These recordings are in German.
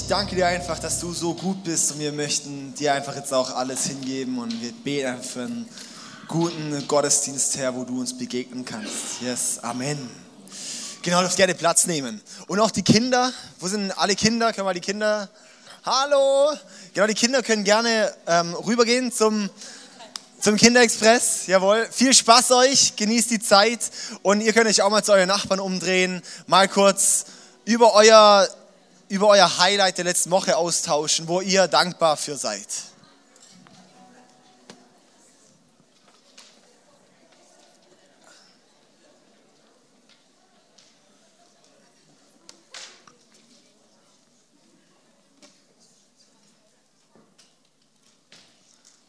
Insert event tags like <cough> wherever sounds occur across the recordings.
Ich danke dir einfach, dass du so gut bist und wir möchten dir einfach jetzt auch alles hingeben und wir beten für einen guten Gottesdienst, Herr, wo du uns begegnen kannst. Yes, Amen. Genau, du darfst gerne Platz nehmen. Und auch die Kinder, wo sind alle Kinder? Können wir die Kinder? Hallo! Genau, die Kinder können gerne ähm, rübergehen zum, zum Kinderexpress. Jawohl. Viel Spaß euch, genießt die Zeit und ihr könnt euch auch mal zu euren Nachbarn umdrehen, mal kurz über euer über euer Highlight der letzten Woche austauschen, wo ihr dankbar für seid.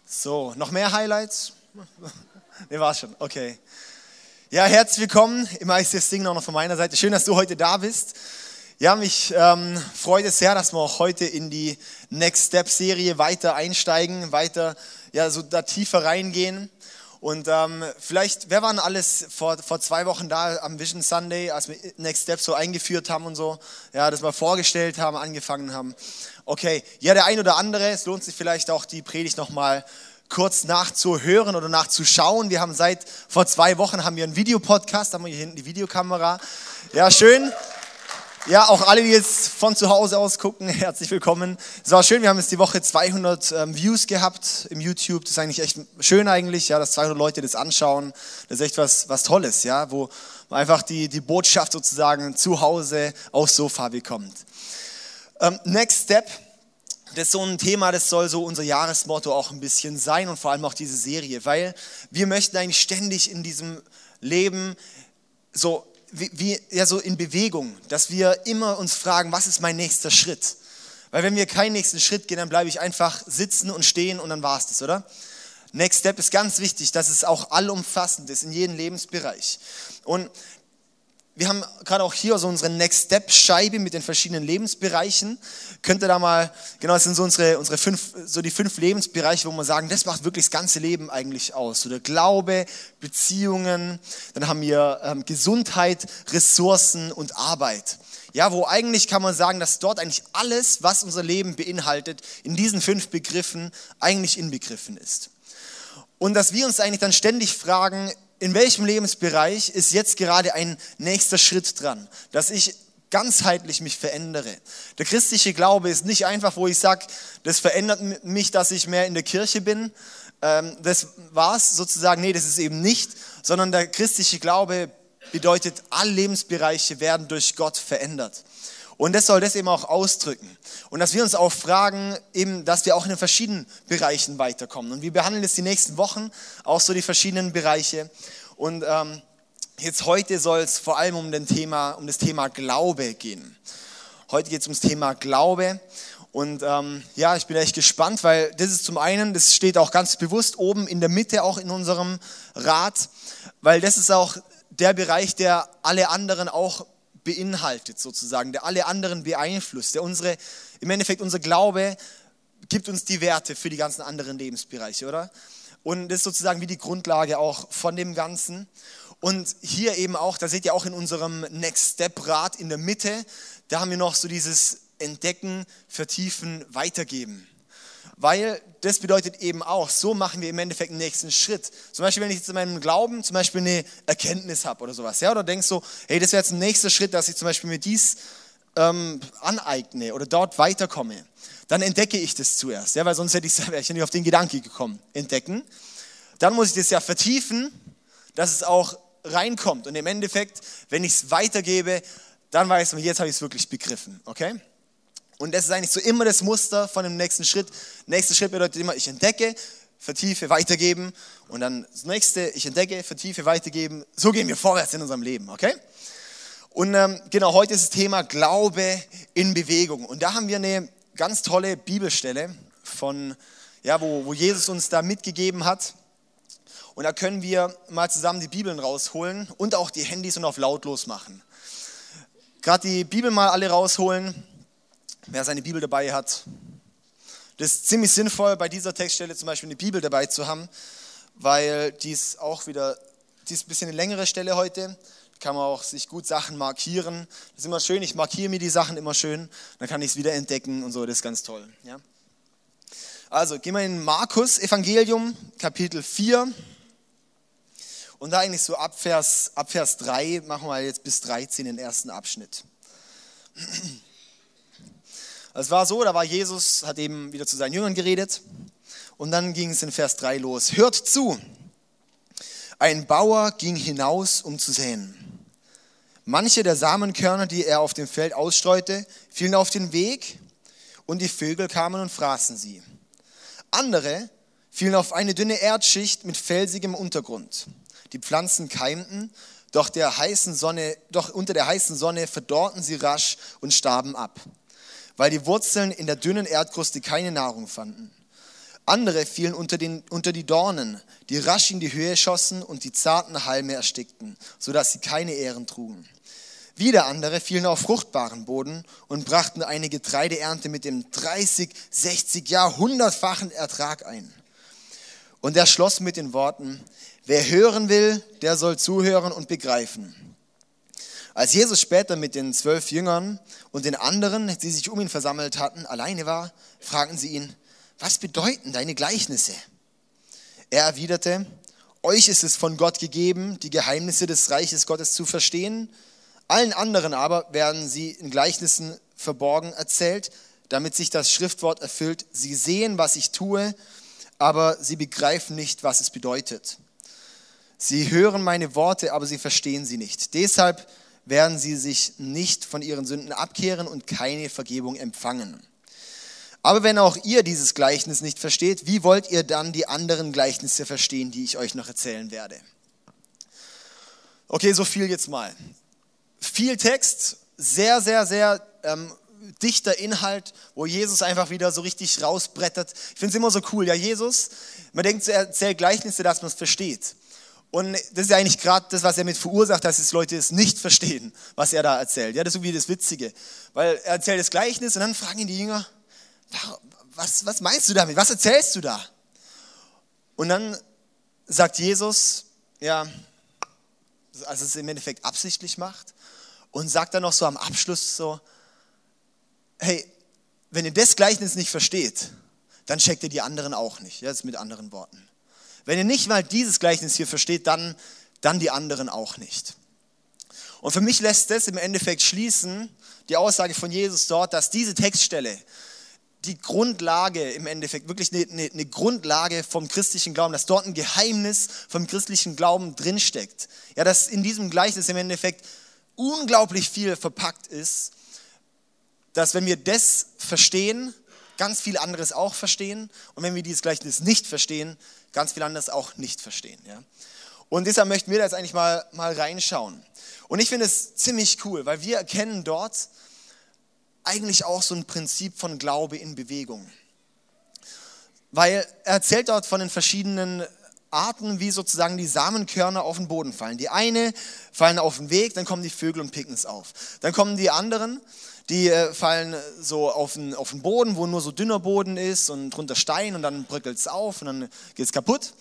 So, noch mehr Highlights? <laughs> Ne, war schon. Okay. Ja, herzlich willkommen im ICF Sing noch von meiner Seite. Schön, dass du heute da bist. Ja, mich ähm, freut es sehr, dass wir auch heute in die Next Step Serie weiter einsteigen, weiter ja so da tiefer reingehen. Und ähm, vielleicht, wer waren alles vor, vor zwei Wochen da am Vision Sunday, als wir Next Step so eingeführt haben und so, ja, das mal vorgestellt haben, angefangen haben. Okay, ja, der ein oder andere, es lohnt sich vielleicht auch die Predigt nochmal kurz nachzuhören oder nachzuschauen. Wir haben seit vor zwei Wochen haben wir einen Videopodcast, haben wir hier hinten die Videokamera. Ja, schön. Ja, auch alle, die jetzt von zu Hause aus gucken, <laughs> herzlich willkommen. Es war schön, wir haben jetzt die Woche 200 ähm, Views gehabt im YouTube. Das ist eigentlich echt schön eigentlich, ja, dass 200 Leute das anschauen. Das ist echt was, was Tolles, ja, wo einfach die, die Botschaft sozusagen zu Hause aufs Sofa bekommt. Ähm, next Step, das ist so ein Thema, das soll so unser Jahresmotto auch ein bisschen sein und vor allem auch diese Serie, weil wir möchten eigentlich ständig in diesem Leben so wie, ja, so in Bewegung, dass wir immer uns fragen, was ist mein nächster Schritt? Weil wenn wir keinen nächsten Schritt gehen, dann bleibe ich einfach sitzen und stehen und dann war es das, oder? Next Step ist ganz wichtig, dass es auch allumfassend ist in jedem Lebensbereich. Und wir haben gerade auch hier so unsere Next Step Scheibe mit den verschiedenen Lebensbereichen. Könnt ihr da mal, genau, das sind so unsere, unsere fünf, so die fünf Lebensbereiche, wo wir sagen, das macht wirklich das ganze Leben eigentlich aus. So der Glaube, Beziehungen, dann haben wir ähm, Gesundheit, Ressourcen und Arbeit. Ja, wo eigentlich kann man sagen, dass dort eigentlich alles, was unser Leben beinhaltet, in diesen fünf Begriffen eigentlich inbegriffen ist. Und dass wir uns eigentlich dann ständig fragen, in welchem Lebensbereich ist jetzt gerade ein nächster Schritt dran, dass ich ganzheitlich mich verändere. Der christliche Glaube ist nicht einfach, wo ich sage, das verändert mich, dass ich mehr in der Kirche bin. Ähm, das war's sozusagen. Nee, das ist eben nicht, sondern der christliche Glaube bedeutet, alle Lebensbereiche werden durch Gott verändert. Und das soll das eben auch ausdrücken. Und dass wir uns auch fragen, eben, dass wir auch in den verschiedenen Bereichen weiterkommen. Und wir behandeln jetzt die nächsten Wochen auch so die verschiedenen Bereiche. Und ähm, jetzt heute soll es vor allem um, den Thema, um das Thema Glaube gehen. Heute geht es ums Thema Glaube. Und ähm, ja, ich bin echt gespannt, weil das ist zum einen, das steht auch ganz bewusst oben in der Mitte auch in unserem Rat, weil das ist auch der Bereich, der alle anderen auch beinhaltet sozusagen, der alle anderen beeinflusst, der unsere, im Endeffekt unser Glaube gibt uns die Werte für die ganzen anderen Lebensbereiche, oder? Und das ist sozusagen wie die Grundlage auch von dem Ganzen. Und hier eben auch, da seht ihr auch in unserem Next Step Rat in der Mitte, da haben wir noch so dieses Entdecken, Vertiefen, Weitergeben. Weil das bedeutet eben auch, so machen wir im Endeffekt den nächsten Schritt. Zum Beispiel, wenn ich jetzt in meinem Glauben zum Beispiel eine Erkenntnis habe oder sowas, ja, oder denkst so, hey, das wäre jetzt ein nächster Schritt, dass ich zum Beispiel mir dies ähm, aneigne oder dort weiterkomme, dann entdecke ich das zuerst, ja, weil sonst hätte ich, <laughs> wäre ich nicht auf den Gedanke gekommen. Entdecken. Dann muss ich das ja vertiefen, dass es auch reinkommt. Und im Endeffekt, wenn ich es weitergebe, dann weiß man, jetzt habe ich es wirklich begriffen. Okay? Und das ist eigentlich so immer das Muster von dem nächsten Schritt. Nächster Schritt bedeutet immer, ich entdecke, vertiefe, weitergeben. Und dann das nächste, ich entdecke, vertiefe, weitergeben. So gehen wir vorwärts in unserem Leben, okay? Und ähm, genau, heute ist das Thema Glaube in Bewegung. Und da haben wir eine ganz tolle Bibelstelle von, ja, wo, wo Jesus uns da mitgegeben hat. Und da können wir mal zusammen die Bibeln rausholen und auch die Handys und auf lautlos machen. Gerade die Bibel mal alle rausholen wer seine Bibel dabei hat. Das ist ziemlich sinnvoll, bei dieser Textstelle zum Beispiel eine Bibel dabei zu haben, weil die ist auch wieder, die ist ein bisschen eine längere Stelle heute. kann man auch sich gut Sachen markieren. Das ist immer schön, ich markiere mir die Sachen immer schön, dann kann ich es wieder entdecken und so, das ist ganz toll. Ja? Also gehen wir in Markus Evangelium, Kapitel 4. Und da eigentlich so ab Vers, ab Vers 3 machen wir jetzt bis 13 den ersten Abschnitt. Es war so, da war Jesus, hat eben wieder zu seinen Jüngern geredet. Und dann ging es in Vers 3 los. Hört zu! Ein Bauer ging hinaus, um zu säen. Manche der Samenkörner, die er auf dem Feld ausstreute, fielen auf den Weg und die Vögel kamen und fraßen sie. Andere fielen auf eine dünne Erdschicht mit felsigem Untergrund. Die Pflanzen keimten, doch, der heißen Sonne, doch unter der heißen Sonne verdorrten sie rasch und starben ab, weil die Wurzeln in der dünnen Erdkruste keine Nahrung fanden. Andere fielen unter, den, unter die Dornen, die rasch in die Höhe schossen und die zarten Halme erstickten, sodass sie keine Ehren trugen. Wieder andere fielen auf fruchtbaren Boden und brachten eine Getreideernte mit dem 30, 60, ja hundertfachen Ertrag ein. Und er schloss mit den Worten, wer hören will, der soll zuhören und begreifen. Als Jesus später mit den zwölf Jüngern und den anderen, die sich um ihn versammelt hatten, alleine war, fragten sie ihn, was bedeuten deine Gleichnisse? Er erwiderte, euch ist es von Gott gegeben, die Geheimnisse des Reiches Gottes zu verstehen. Allen anderen aber werden sie in Gleichnissen verborgen erzählt, damit sich das Schriftwort erfüllt. Sie sehen, was ich tue, aber sie begreifen nicht, was es bedeutet. Sie hören meine Worte, aber sie verstehen sie nicht. Deshalb werden sie sich nicht von ihren Sünden abkehren und keine Vergebung empfangen. Aber wenn auch ihr dieses Gleichnis nicht versteht, wie wollt ihr dann die anderen Gleichnisse verstehen, die ich euch noch erzählen werde? Okay, so viel jetzt mal. Viel Text, sehr, sehr, sehr ähm, dichter Inhalt, wo Jesus einfach wieder so richtig rausbrettert. Ich finde es immer so cool. Ja, Jesus, man denkt, er erzählt Gleichnisse, dass man es versteht. Und das ist ja eigentlich gerade das, was er mit verursacht, dass es Leute es nicht verstehen, was er da erzählt. Ja, das ist irgendwie das Witzige. Weil er erzählt das Gleichnis und dann fragen ihn die Jünger, was, was meinst du damit? Was erzählst du da? Und dann sagt Jesus, ja, also es im Endeffekt absichtlich macht und sagt dann noch so am Abschluss so, hey, wenn ihr das Gleichnis nicht versteht, dann checkt ihr die anderen auch nicht. Jetzt mit anderen Worten. Wenn ihr nicht mal dieses Gleichnis hier versteht, dann, dann die anderen auch nicht. Und für mich lässt das im Endeffekt schließen, die Aussage von Jesus dort, dass diese Textstelle die Grundlage im Endeffekt, wirklich eine, eine, eine, Grundlage vom christlichen Glauben, dass dort ein Geheimnis vom christlichen Glauben drinsteckt. Ja, dass in diesem Gleichnis im Endeffekt unglaublich viel verpackt ist, dass wenn wir das verstehen, ganz viel anderes auch verstehen und wenn wir dieses Gleichnis nicht verstehen, ganz viel anderes auch nicht verstehen. Ja? Und deshalb möchten wir da jetzt eigentlich mal, mal reinschauen. Und ich finde es ziemlich cool, weil wir erkennen dort, eigentlich auch so ein Prinzip von Glaube in Bewegung. Weil er erzählt dort von den verschiedenen Arten, wie sozusagen die Samenkörner auf den Boden fallen. Die eine fallen auf den Weg, dann kommen die Vögel und picken es auf. Dann kommen die anderen, die äh, fallen so auf den, auf den Boden, wo nur so dünner Boden ist und drunter Stein und dann bröckelt es auf und dann geht es kaputt.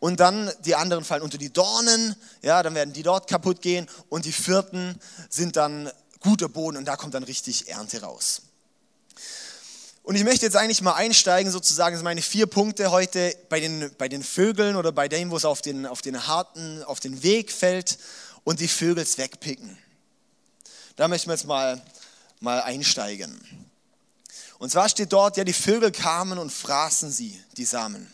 Und dann die anderen fallen unter die Dornen, ja, dann werden die dort kaputt gehen und die vierten sind dann guter Boden und da kommt dann richtig Ernte raus. Und ich möchte jetzt eigentlich mal einsteigen, sozusagen, das sind meine vier Punkte heute bei den, bei den Vögeln oder bei dem, wo es auf den, auf den harten, auf den Weg fällt und die Vögel wegpicken. Da möchten wir jetzt mal, mal einsteigen. Und zwar steht dort, ja, die Vögel kamen und fraßen sie, die Samen.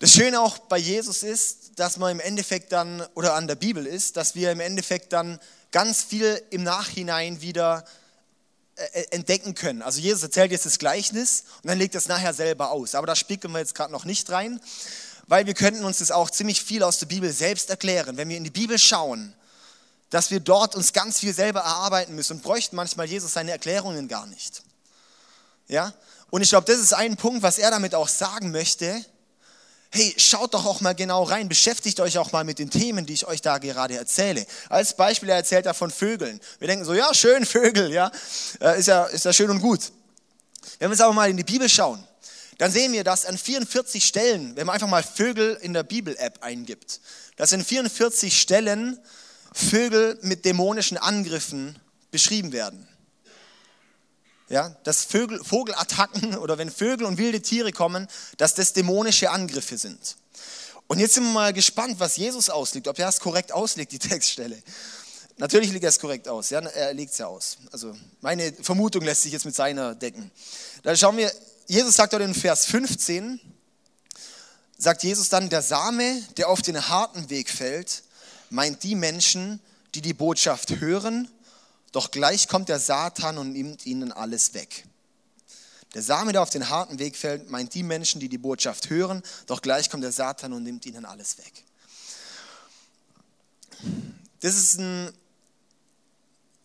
Das Schöne auch bei Jesus ist, dass man im Endeffekt dann, oder an der Bibel ist, dass wir im Endeffekt dann ganz viel im Nachhinein wieder äh, äh, entdecken können. Also Jesus erzählt jetzt das Gleichnis und dann legt es nachher selber aus. Aber da spiegeln wir jetzt gerade noch nicht rein, weil wir könnten uns das auch ziemlich viel aus der Bibel selbst erklären. Wenn wir in die Bibel schauen, dass wir dort uns ganz viel selber erarbeiten müssen und bräuchten manchmal Jesus seine Erklärungen gar nicht. Ja? Und ich glaube, das ist ein Punkt, was er damit auch sagen möchte, hey, schaut doch auch mal genau rein, beschäftigt euch auch mal mit den Themen, die ich euch da gerade erzähle. Als Beispiel, er erzählt er von Vögeln. Wir denken so, ja, schön, <laughs> Vögel, ja, äh, ist ja, ist ja schön und gut. Wenn wir jetzt aber mal in die Bibel schauen, dann sehen wir, dass an 44 Stellen, wenn man einfach mal Vögel in der Bibel-App eingibt, dass in 44 Stellen Vögel mit dämonischen Angriffen beschrieben werden. Ja, dass Vögel, Vogelattacken <laughs> oder wenn Vögel und wilde Tiere kommen, dass das dämonische Angriffe sind. Und jetzt sind wir mal gespannt, was Jesus auslegt, ob er es korrekt auslegt, die <laughs> Textstelle. Natürlich legt er es korrekt aus, ja, er legt es ja aus. Also meine Vermutung lässt sich jetzt mit seiner decken. Dann schauen wir, Jesus sagt dort in Vers 15, sagt Jesus dann, der Same, der auf den harten Weg fällt, meint die Menschen, die die Botschaft hören doch gleich kommt der Satan und nimmt ihnen alles weg. Der Same, der auf den harten Weg fällt, meint die Menschen, die die Botschaft hören, doch gleich kommt der Satan und nimmt ihnen alles weg. Das ist ein,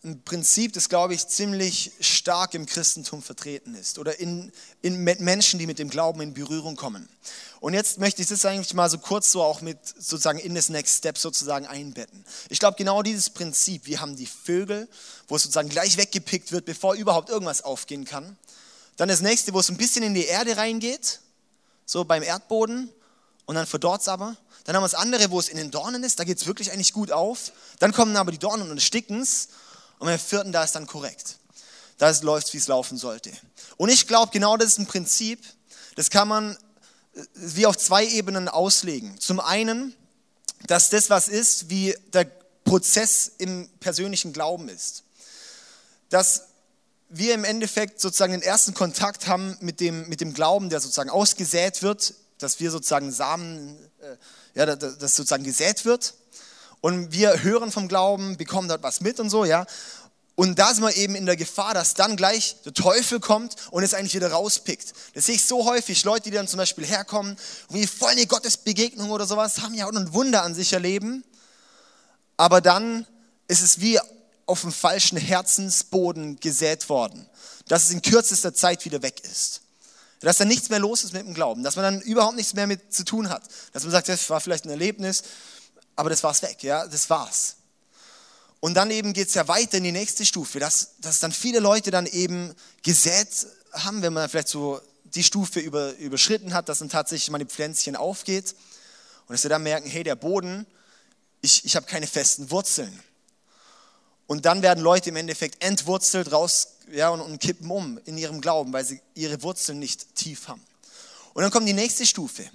ein Prinzip, das, glaube ich, ziemlich stark im Christentum vertreten ist oder in, in Menschen, die mit dem Glauben in Berührung kommen. Und jetzt möchte ich das eigentlich mal so kurz so auch mit sozusagen in das Next Step sozusagen einbetten. Ich glaube, genau dieses Prinzip, wir haben die Vögel, wo es sozusagen gleich weggepickt wird, bevor überhaupt irgendwas aufgehen kann. Dann das nächste, wo es ein bisschen in die Erde reingeht, so beim Erdboden, und dann verdorrt es aber. Dann haben wir das andere, wo es in den Dornen ist, da geht es wirklich eigentlich gut auf. Dann kommen aber die Dornen und ersticken es. Und beim vierten, da ist dann korrekt. Da läuft wie es laufen sollte. Und ich glaube, genau das ist ein Prinzip, das kann man wie auf zwei Ebenen auslegen. Zum einen, dass das was ist, wie der Prozess im persönlichen Glauben ist. Dass wir im Endeffekt sozusagen den ersten Kontakt haben mit dem, mit dem Glauben, der sozusagen ausgesät wird, dass wir sozusagen Samen, äh, ja, das sozusagen gesät wird. Und wir hören vom Glauben, bekommen dort was mit und so, ja. Und da sind wir eben in der Gefahr, dass dann gleich der Teufel kommt und es eigentlich wieder rauspickt. Das sehe ich so häufig. Leute, die dann zum Beispiel herkommen wie voll eine Gottesbegegnung oder sowas haben ja auch ein Wunder an sich erleben. Aber dann ist es wie auf dem falschen Herzensboden gesät worden, dass es in kürzester Zeit wieder weg ist. Dass dann nichts mehr los ist mit dem Glauben, dass man dann überhaupt nichts mehr mit zu tun hat. Dass man sagt, das war vielleicht ein Erlebnis, aber das war's weg, ja, das war's. Und dann eben geht es ja weiter in die nächste Stufe, dass, dass dann viele Leute dann eben gesät haben, wenn man vielleicht so die Stufe über, überschritten hat, dass dann tatsächlich mal die Pflänzchen aufgeht und dass sie dann merken, hey, der Boden, ich, ich habe keine festen Wurzeln. Und dann werden Leute im Endeffekt entwurzelt raus ja, und, und kippen um in ihrem Glauben, weil sie ihre Wurzeln nicht tief haben. Und dann kommt die nächste Stufe,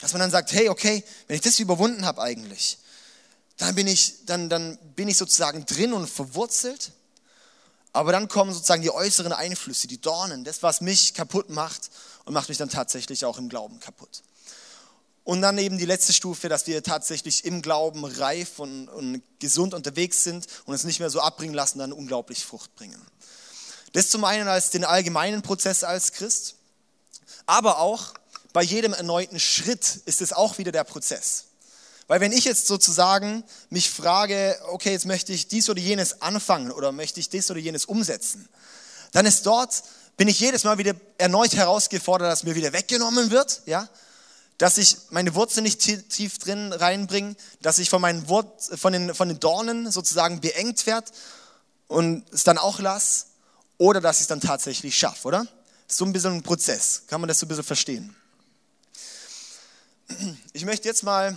dass man dann sagt, hey, okay, wenn ich das überwunden habe eigentlich, dann bin ich, dann, dann bin ich sozusagen drin und verwurzelt. Aber dann kommen sozusagen die äußeren Einflüsse, die Dornen, das, was mich kaputt macht und macht mich dann tatsächlich auch im Glauben kaputt. Und dann eben die letzte Stufe, dass wir tatsächlich im Glauben reif und, und gesund unterwegs sind und es nicht mehr so abbringen lassen, dann unglaublich Frucht bringen. Das zum einen als den allgemeinen Prozess als Christ, aber auch bei jedem erneuten Schritt ist es auch wieder der Prozess. Weil wenn ich jetzt sozusagen mich frage, okay, jetzt möchte ich dies oder jenes anfangen oder möchte ich dies oder jenes umsetzen, dann ist dort, bin ich jedes Mal wieder erneut herausgefordert, dass mir wieder weggenommen wird, ja, dass ich meine Wurzeln nicht tief drin reinbringe, dass ich von, meinen Wurz, von, den, von den Dornen sozusagen beengt werde und es dann auch lasse, oder dass ich es dann tatsächlich schaffe, oder? So ein bisschen ein Prozess, kann man das so ein bisschen verstehen. Ich möchte jetzt mal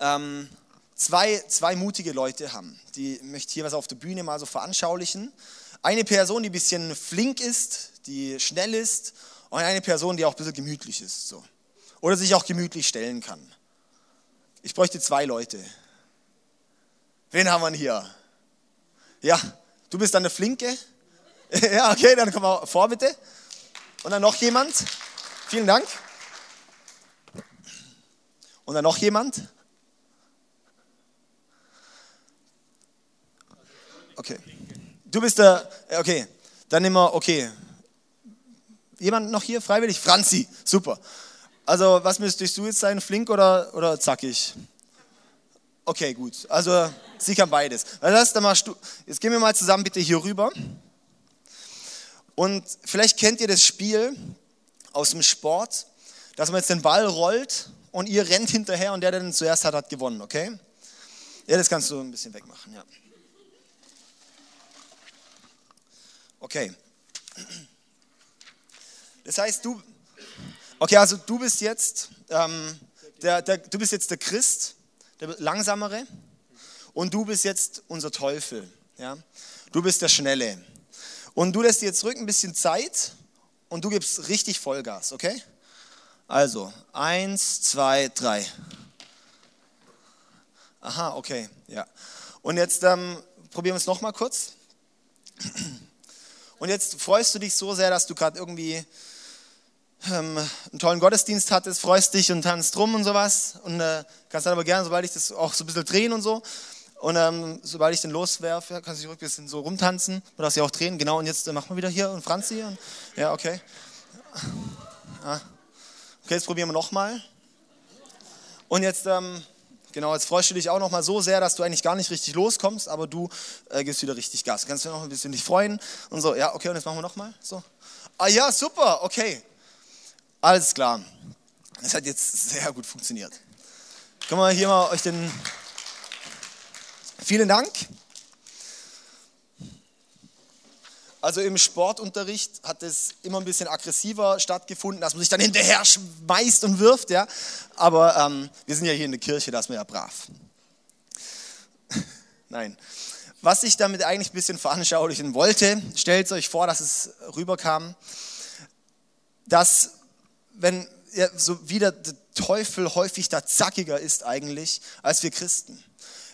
ähm, zwei, zwei mutige Leute haben. Die möchte hier was auf der Bühne mal so veranschaulichen. Eine Person, die ein bisschen flink ist, die schnell ist und eine Person, die auch ein bisschen gemütlich ist. So. Oder sich auch gemütlich stellen kann. Ich bräuchte zwei Leute. Wen haben wir hier? Ja, du bist dann der Flinke? <laughs> ja, okay, dann komm mal vor bitte. Und dann noch jemand? Vielen Dank. Und dann noch jemand? Okay. Du bist der, okay. Dann nehmen wir, okay. Jemand noch hier freiwillig? Franzi, super. Also, was müsstest du jetzt sein, flink oder, oder zackig? Okay, gut. Also, sie kann beides. Das, dann machst du, jetzt gehen wir mal zusammen bitte hier rüber. Und vielleicht kennt ihr das Spiel aus dem Sport, dass man jetzt den Ball rollt und ihr rennt hinterher und der, der den zuerst hat, hat gewonnen, okay? Ja, das kannst du ein bisschen wegmachen, ja. Okay. Das heißt, du, okay, also du bist jetzt, ähm, der, der, du bist jetzt der Christ, der langsamere, und du bist jetzt unser Teufel. Ja? Du bist der Schnelle. Und du lässt dir jetzt zurück ein bisschen Zeit und du gibst richtig Vollgas, okay? Also, eins, zwei, drei. Aha, okay, ja. Und jetzt ähm, probieren wir es nochmal kurz. Und jetzt freust du dich so sehr, dass du gerade irgendwie ähm, einen tollen Gottesdienst hattest, freust dich und tanzt rum und sowas. Und äh, kannst dann aber gerne, sobald ich das auch so ein bisschen drehen und so. Und ähm, sobald ich den loswerfe, kannst du dich ein bisschen so rumtanzen. Du darfst dich auch drehen. Genau, und jetzt äh, machen wir wieder hier und Franzi. Und, ja, okay. Ah. Okay, jetzt probieren wir nochmal. Und jetzt, ähm, genau, jetzt freust du dich auch nochmal so sehr, dass du eigentlich gar nicht richtig loskommst, aber du äh, gibst wieder richtig Gas. Kannst du noch ein bisschen dich freuen und so. Ja, okay, und jetzt machen wir nochmal. So. Ah ja, super, okay. Alles klar. Das hat jetzt sehr gut funktioniert. Können wir hier mal euch den. Vielen Dank. Also im Sportunterricht hat es immer ein bisschen aggressiver stattgefunden, dass man sich dann hinterher schmeißt und wirft, ja. Aber ähm, wir sind ja hier in der Kirche, da ist man ja brav. <laughs> Nein. Was ich damit eigentlich ein bisschen veranschaulichen wollte, stellt euch vor, dass es rüberkam, dass wenn ja, so wieder der Teufel häufig da zackiger ist eigentlich als wir Christen.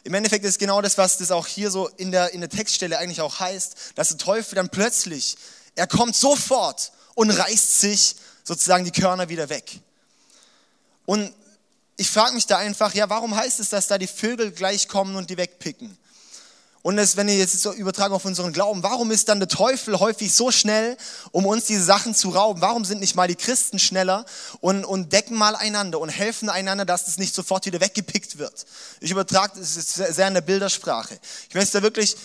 Im Endeffekt ist genau das, was das auch hier so in der, in der Textstelle eigentlich auch heißt, dass der Teufel dann plötzlich, er kommt sofort und reißt sich sozusagen die Körner wieder weg. Und ich frage mich da einfach, ja, warum heißt es, dass da die Vögel gleich kommen und die wegpicken? Und das, wenn ihr jetzt so übertragen auf unseren Glauben, warum ist dann der Teufel häufig so schnell, um uns diese Sachen zu rauben? Warum sind nicht mal die Christen schneller und, und decken mal einander und helfen einander, dass das nicht sofort wieder weggepickt wird? Ich übertrage ist sehr in der Bildersprache. Ich möchte da wirklich,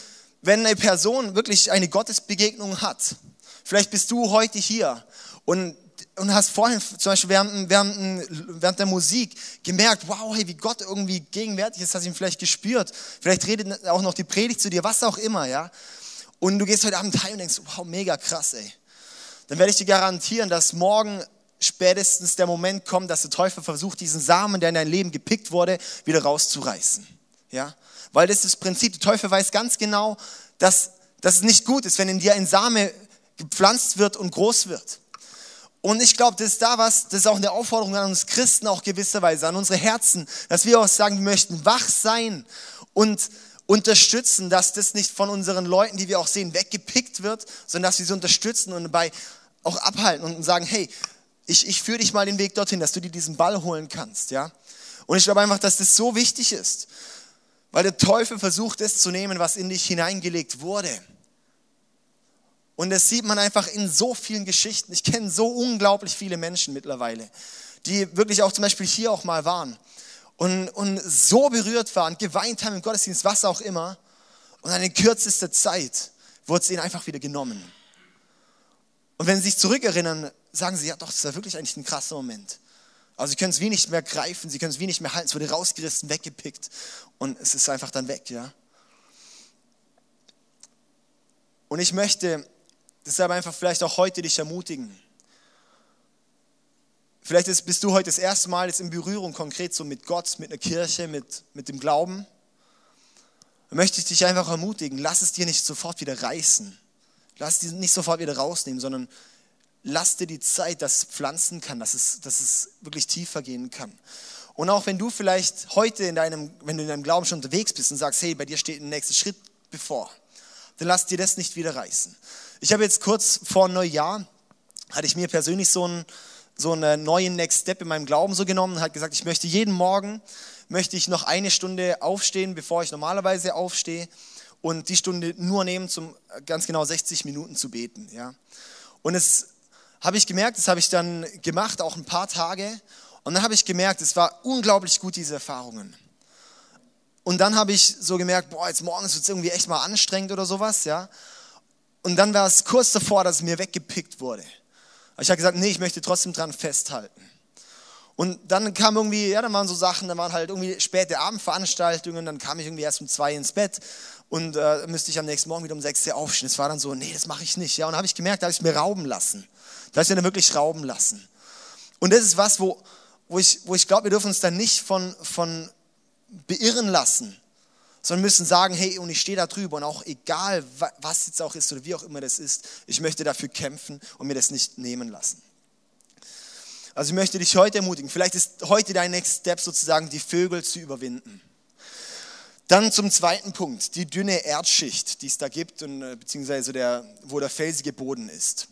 wenn eine Person wirklich eine Gottesbegegnung hat, vielleicht bist du heute hier und und hast vorhin zum Beispiel während, während, während der Musik gemerkt, wow, hey, wie Gott irgendwie gegenwärtig ist, hast ihn vielleicht gespürt. Vielleicht redet auch noch die Predigt zu dir, was auch immer, ja. Und du gehst heute Abend heim und denkst, wow, mega krass, ey. Dann werde ich dir garantieren, dass morgen spätestens der Moment kommt, dass der Teufel versucht, diesen Samen, der in dein Leben gepickt wurde, wieder rauszureißen. Ja? Weil das ist das Prinzip. Der Teufel weiß ganz genau, dass, dass es nicht gut ist, wenn in dir ein Same gepflanzt wird und groß wird. Und ich glaube, das ist da was, das ist auch eine Aufforderung an uns Christen auch gewisserweise, an unsere Herzen, dass wir auch sagen, wir möchten wach sein und unterstützen, dass das nicht von unseren Leuten, die wir auch sehen, weggepickt wird, sondern dass wir sie unterstützen und dabei auch abhalten und sagen, hey, ich, ich führe dich mal den Weg dorthin, dass du dir diesen Ball holen kannst, ja. Und ich glaube einfach, dass das so wichtig ist, weil der Teufel versucht es zu nehmen, was in dich hineingelegt wurde. Und das sieht man einfach in so vielen Geschichten. Ich kenne so unglaublich viele Menschen mittlerweile, die wirklich auch zum Beispiel hier auch mal waren und, und so berührt waren, geweint haben im Gottesdienst, was auch immer. Und dann in kürzester Zeit wurde es ihnen einfach wieder genommen. Und wenn sie sich zurückerinnern, sagen sie, ja doch, das war wirklich eigentlich ein krasser Moment. Also sie können es wie nicht mehr greifen, sie können es wie nicht mehr halten, es wurde rausgerissen, weggepickt und es ist einfach dann weg, ja. Und ich möchte Deshalb einfach vielleicht auch heute dich ermutigen. Vielleicht ist, bist du heute das erste Mal jetzt in Berührung konkret so mit Gott, mit einer Kirche, mit, mit dem Glauben. Dann möchte ich dich einfach ermutigen, lass es dir nicht sofort wieder reißen. Lass es dir nicht sofort wieder rausnehmen, sondern lass dir die Zeit, dass es pflanzen kann, dass es, dass es wirklich tiefer gehen kann. Und auch wenn du vielleicht heute in deinem, wenn du in deinem Glauben schon unterwegs bist und sagst, hey, bei dir steht ein nächster Schritt bevor, dann lass dir das nicht wieder reißen. Ich habe jetzt kurz vor Neujahr, hatte ich mir persönlich so einen, so einen neuen Next Step in meinem Glauben so genommen und hat gesagt, ich möchte jeden Morgen, möchte ich noch eine Stunde aufstehen, bevor ich normalerweise aufstehe und die Stunde nur nehmen, zum ganz genau 60 Minuten zu beten. Ja. Und es habe ich gemerkt, das habe ich dann gemacht, auch ein paar Tage. Und dann habe ich gemerkt, es war unglaublich gut, diese Erfahrungen. Und dann habe ich so gemerkt, boah, jetzt morgens wird es irgendwie echt mal anstrengend oder sowas, ja. Und dann war es kurz davor, dass es mir weggepickt wurde. ich habe gesagt, nee, ich möchte trotzdem dran festhalten. Und dann kam irgendwie, ja, dann waren so Sachen, dann waren halt irgendwie späte Abendveranstaltungen, dann kam ich irgendwie erst um zwei ins Bett und äh, müsste ich am nächsten Morgen wieder um sechs Uhr aufstehen. Es war dann so, nee, das mache ich nicht. Ja, und habe ich gemerkt, da habe ich mir rauben lassen. Da habe ich mir dann wirklich rauben lassen. Und das ist was, wo, wo ich, wo ich glaube, wir dürfen uns dann nicht von, von beirren lassen, sondern müssen sagen, hey, und ich stehe da drüber und auch egal, was jetzt auch ist oder wie auch immer das ist, ich möchte dafür kämpfen und mir das nicht nehmen lassen. Also ich möchte dich heute ermutigen, vielleicht ist heute dein Next Step sozusagen, die Vögel zu überwinden. Dann zum zweiten Punkt, die dünne Erdschicht, die es da gibt, und, äh, beziehungsweise der, wo der felsige Boden ist.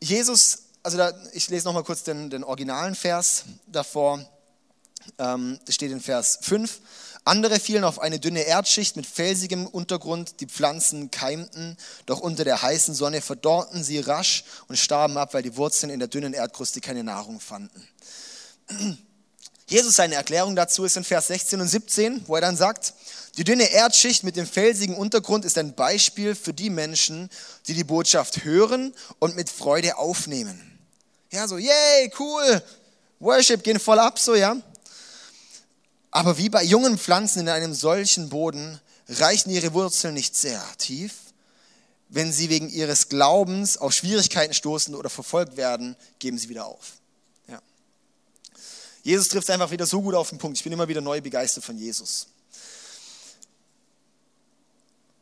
Jesus, also da, ich lese nochmal kurz den, den originalen Vers davor. Ähm, das steht in Vers 5. Andere fielen auf eine dünne Erdschicht mit felsigem Untergrund, die Pflanzen keimten, doch unter der heißen Sonne verdorrten sie rasch und starben ab, weil die Wurzeln in der dünnen Erdkruste keine Nahrung fanden. <clears throat> Jesus, seine Erklärung dazu ist in Vers 16 und 17, wo er dann sagt, die dünne Erdschicht mit dem felsigen Untergrund ist ein Beispiel für die Menschen, die die Botschaft hören und mit Freude aufnehmen. Ja, so, yay, cool, Worship, gehen voll ab, so, ja. Aber wie bei jungen Pflanzen in einem solchen Boden reichen ihre Wurzeln nicht sehr tief. Wenn sie wegen ihres Glaubens auf Schwierigkeiten stoßen oder verfolgt werden, geben sie wieder auf. Ja. Jesus trifft es einfach wieder so gut auf den Punkt. Ich bin immer wieder neu begeistert von Jesus.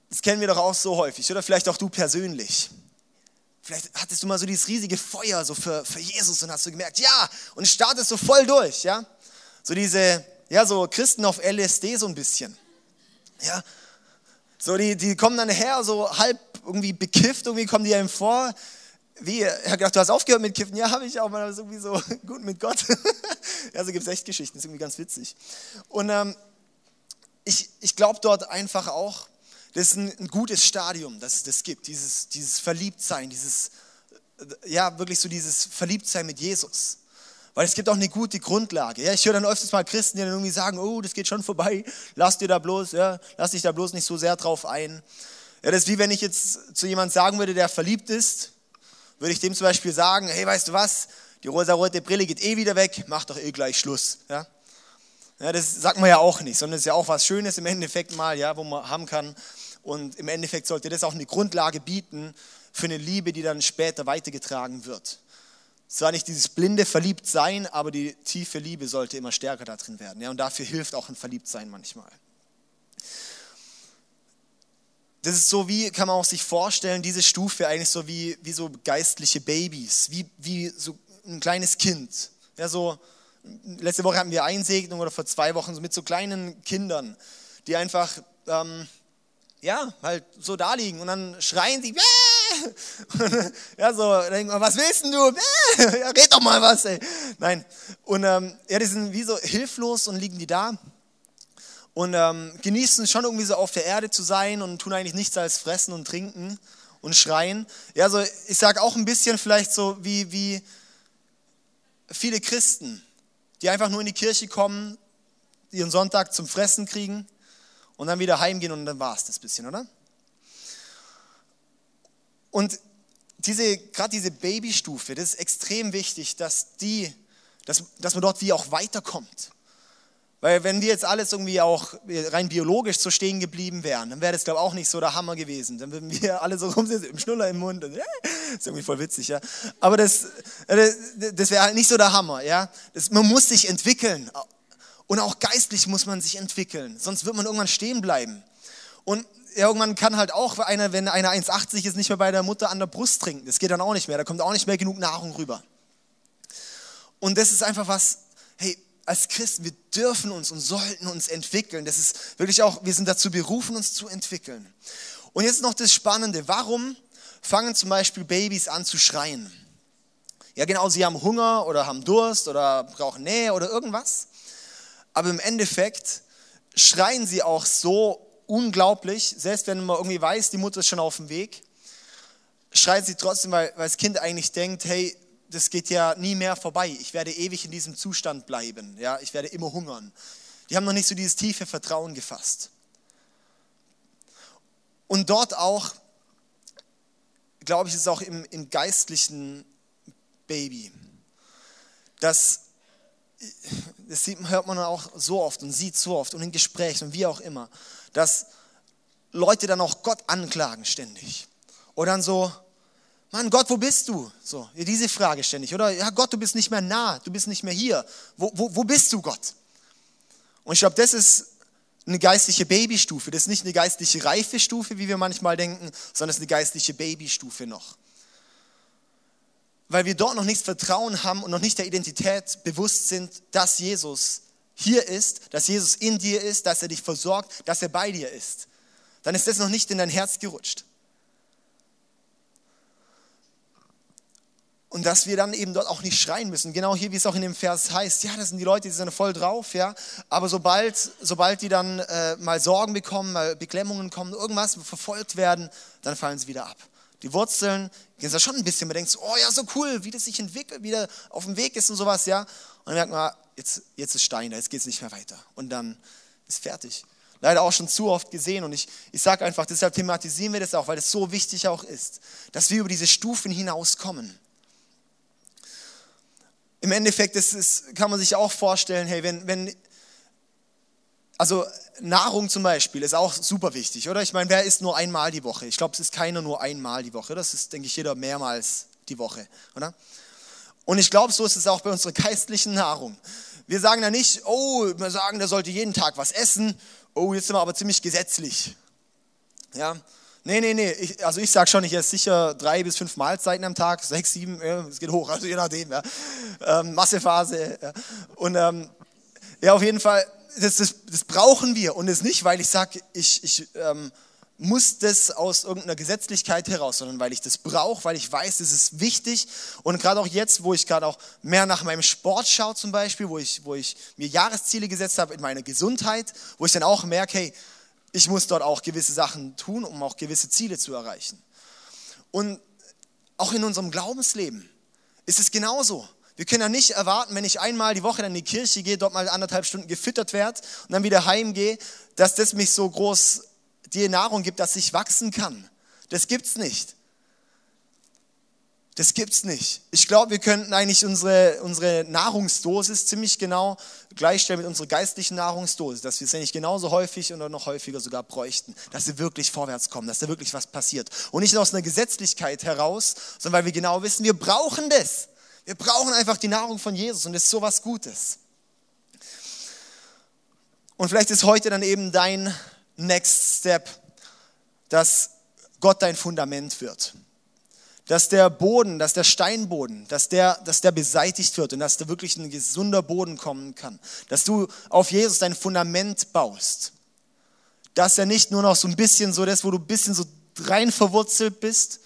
Das kennen wir doch auch so häufig, oder vielleicht auch du persönlich. Vielleicht hattest du mal so dieses riesige Feuer so für, für Jesus und hast du gemerkt, ja, und startest so voll durch, ja. So diese, ja, so Christen auf LSD so ein bisschen. Ja, so die, die kommen dann her, so halb irgendwie bekifft, irgendwie kommen die einem vor. Wie, er hat gedacht, du hast aufgehört mit Kiffen. Ja, habe ich auch, mal irgendwie so <laughs> gut mit Gott. <laughs> ja, so gibt es echt Geschichten, ist irgendwie ganz witzig. Und ähm, ich, ich glaube dort einfach auch, das ist ein, ein, gutes Stadium, dass es das gibt, dieses, dieses Verliebtsein, dieses, ja, wirklich so dieses Verliebtsein mit Jesus. Weil es gibt auch eine gute Grundlage. Ja, ich höre dann öfters mal Christen, die dann irgendwie sagen, oh, das geht schon vorbei, lass dir da bloß, ja, lass dich da bloß nicht so sehr drauf ein. Ja, das ist wie wenn ich jetzt zu jemandem sagen würde, der verliebt ist, würde ich dem zum Beispiel sagen, hey, weißt du was, die rosa-rote Brille geht eh wieder weg, mach doch eh gleich Schluss. Ja? ja, das sagt man ja auch nicht, sondern es ist ja auch was Schönes im Endeffekt mal, ja, wo man haben kann. Und im Endeffekt sollte das auch eine Grundlage bieten für eine Liebe, die dann später weitergetragen wird. Zwar nicht dieses blinde Verliebtsein, aber die tiefe Liebe sollte immer stärker da drin werden. Ja, und dafür hilft auch ein Verliebtsein manchmal. Das ist so wie, kann man auch sich vorstellen, diese Stufe eigentlich so wie, wie so geistliche Babys, wie, wie so ein kleines Kind. Ja, so, letzte Woche hatten wir Einsegnung oder vor zwei Wochen so mit so kleinen Kindern, die einfach, ähm, ja, halt so da liegen und dann schreien sie! <laughs> ja, so, denkt man, was willst denn du? <laughs> ja, red doch mal was, ey. Nein. Und ähm, ja, die sind wie so hilflos und liegen die da und ähm, genießen schon irgendwie so auf der Erde zu sein und tun eigentlich nichts als fressen und trinken und schreien. Ja, so, ich sage auch ein bisschen vielleicht so wie, wie viele Christen, die einfach nur in die Kirche kommen, ihren Sonntag zum Fressen kriegen und dann wieder heimgehen und dann war es das bisschen, oder? Und diese, gerade diese Babystufe, das ist extrem wichtig, dass, die, dass, dass man dort wie auch weiterkommt. Weil wenn wir jetzt alles irgendwie auch rein biologisch so stehen geblieben wären, dann wäre das, glaube ich, auch nicht so der Hammer gewesen. Dann würden wir alle so rumsitzen, im Schnuller im Mund. Und, äh, ist irgendwie voll witzig, ja. Aber das, das, das wäre halt nicht so der Hammer, ja. Das, man muss sich entwickeln. Und auch geistlich muss man sich entwickeln. Sonst wird man irgendwann stehen bleiben. Und irgendwann kann halt auch einer, wenn einer 1,80 ist, nicht mehr bei der Mutter an der Brust trinken. Das geht dann auch nicht mehr. Da kommt auch nicht mehr genug Nahrung rüber. Und das ist einfach was, hey, als Christen, wir dürfen uns und sollten uns entwickeln. Das ist wirklich auch, wir sind dazu berufen, uns zu entwickeln. Und jetzt noch das Spannende. Warum fangen zum Beispiel Babys an zu schreien? Ja, genau, sie haben Hunger oder haben Durst oder brauchen Nähe oder irgendwas. Aber im Endeffekt schreien sie auch so unglaublich, selbst wenn man irgendwie weiß, die Mutter ist schon auf dem Weg, schreit sie trotzdem, weil, weil das Kind eigentlich denkt, hey, das geht ja nie mehr vorbei. Ich werde ewig in diesem Zustand bleiben. Ja, ich werde immer hungern. Die haben noch nicht so dieses tiefe Vertrauen gefasst. Und dort auch, glaube ich, ist auch im, im geistlichen Baby, dass das sieht, hört man auch so oft und sieht so oft und in Gesprächen und wie auch immer, dass Leute dann auch Gott anklagen ständig. Oder dann so, Mann, Gott, wo bist du? So, diese Frage ständig. Oder, ja, Gott, du bist nicht mehr nah, du bist nicht mehr hier. Wo, wo, wo bist du, Gott? Und ich glaube, das ist eine geistliche Babystufe. Das ist nicht eine geistliche Reifestufe, wie wir manchmal denken, sondern es ist eine geistliche Babystufe noch. Weil wir dort noch nicht Vertrauen haben und noch nicht der Identität bewusst sind, dass Jesus hier ist, dass Jesus in dir ist, dass er dich versorgt, dass er bei dir ist. Dann ist das noch nicht in dein Herz gerutscht. Und dass wir dann eben dort auch nicht schreien müssen. Genau hier, wie es auch in dem Vers heißt. Ja, das sind die Leute, die sind voll drauf, ja. Aber sobald, sobald die dann äh, mal Sorgen bekommen, mal Beklemmungen kommen, irgendwas verfolgt werden, dann fallen sie wieder ab. Die Wurzeln gehen da schon ein bisschen. Man denkt, so, oh ja, so cool, wie das sich entwickelt, wie der auf dem Weg ist und sowas, ja. Und dann merkt man, jetzt, jetzt ist Stein da, jetzt geht es nicht mehr weiter. Und dann ist fertig. Leider auch schon zu oft gesehen. Und ich, ich sage einfach, deshalb thematisieren wir das auch, weil es so wichtig auch ist, dass wir über diese Stufen hinauskommen im Endeffekt ist es, kann man sich auch vorstellen, hey, wenn, wenn, also Nahrung zum Beispiel ist auch super wichtig, oder? Ich meine, wer isst nur einmal die Woche? Ich glaube, es ist keiner nur einmal die Woche. Das ist, denke ich, jeder mehrmals die Woche, oder? Und ich glaube, so ist es auch bei unserer <laughs> geistlichen Nahrung. Wir sagen da nicht, oh, wir sagen, der sollte jeden Tag was essen. Oh, jetzt sind wir aber ziemlich gesetzlich. Ja, Nee, nee, nee. Ich, also ich sage schon, ich esse sicher drei bis fünf Mahlzeiten am Tag, sechs, sieben, ja, es geht hoch, also je nachdem. Ja. Ähm, Massephase. Ja. Und ähm, ja, auf jeden Fall, das, das, das brauchen wir. Und es nicht, weil ich sage, ich, ich ähm, muss das aus irgendeiner Gesetzlichkeit heraus, sondern weil ich das brauche, weil ich weiß, das ist wichtig. Und gerade auch jetzt, wo ich gerade auch mehr nach meinem Sport schaue zum Beispiel, wo ich, wo ich mir Jahresziele gesetzt habe in meiner Gesundheit, wo ich dann auch merke, hey, ich muss dort auch gewisse Sachen tun, um auch gewisse Ziele zu erreichen. Und auch in unserem Glaubensleben ist es genauso. Wir können ja nicht erwarten, wenn ich einmal die Woche in die Kirche gehe, dort mal anderthalb Stunden gefüttert werde und dann wieder heimgehe, dass das mich so groß die Nahrung gibt, dass ich wachsen kann. Das gibt's nicht. Das gibt's nicht. Ich glaube, wir könnten eigentlich unsere, unsere Nahrungsdosis ziemlich genau gleichstellen mit unserer geistlichen Nahrungsdosis, dass wir es eigentlich genauso häufig oder noch häufiger sogar bräuchten, dass wir wirklich vorwärts kommen, dass da wirklich was passiert. Und nicht aus einer Gesetzlichkeit heraus, sondern weil wir genau wissen, wir brauchen das. Wir brauchen einfach die Nahrung von Jesus und das ist so was Gutes. Und vielleicht ist heute dann eben dein Next Step, dass Gott dein Fundament wird dass der Boden, dass der Steinboden, dass der, dass der beseitigt wird und dass da wirklich ein gesunder Boden kommen kann. Dass du auf Jesus dein Fundament baust. Dass er nicht nur noch so ein bisschen so das, wo du ein bisschen so rein verwurzelt bist,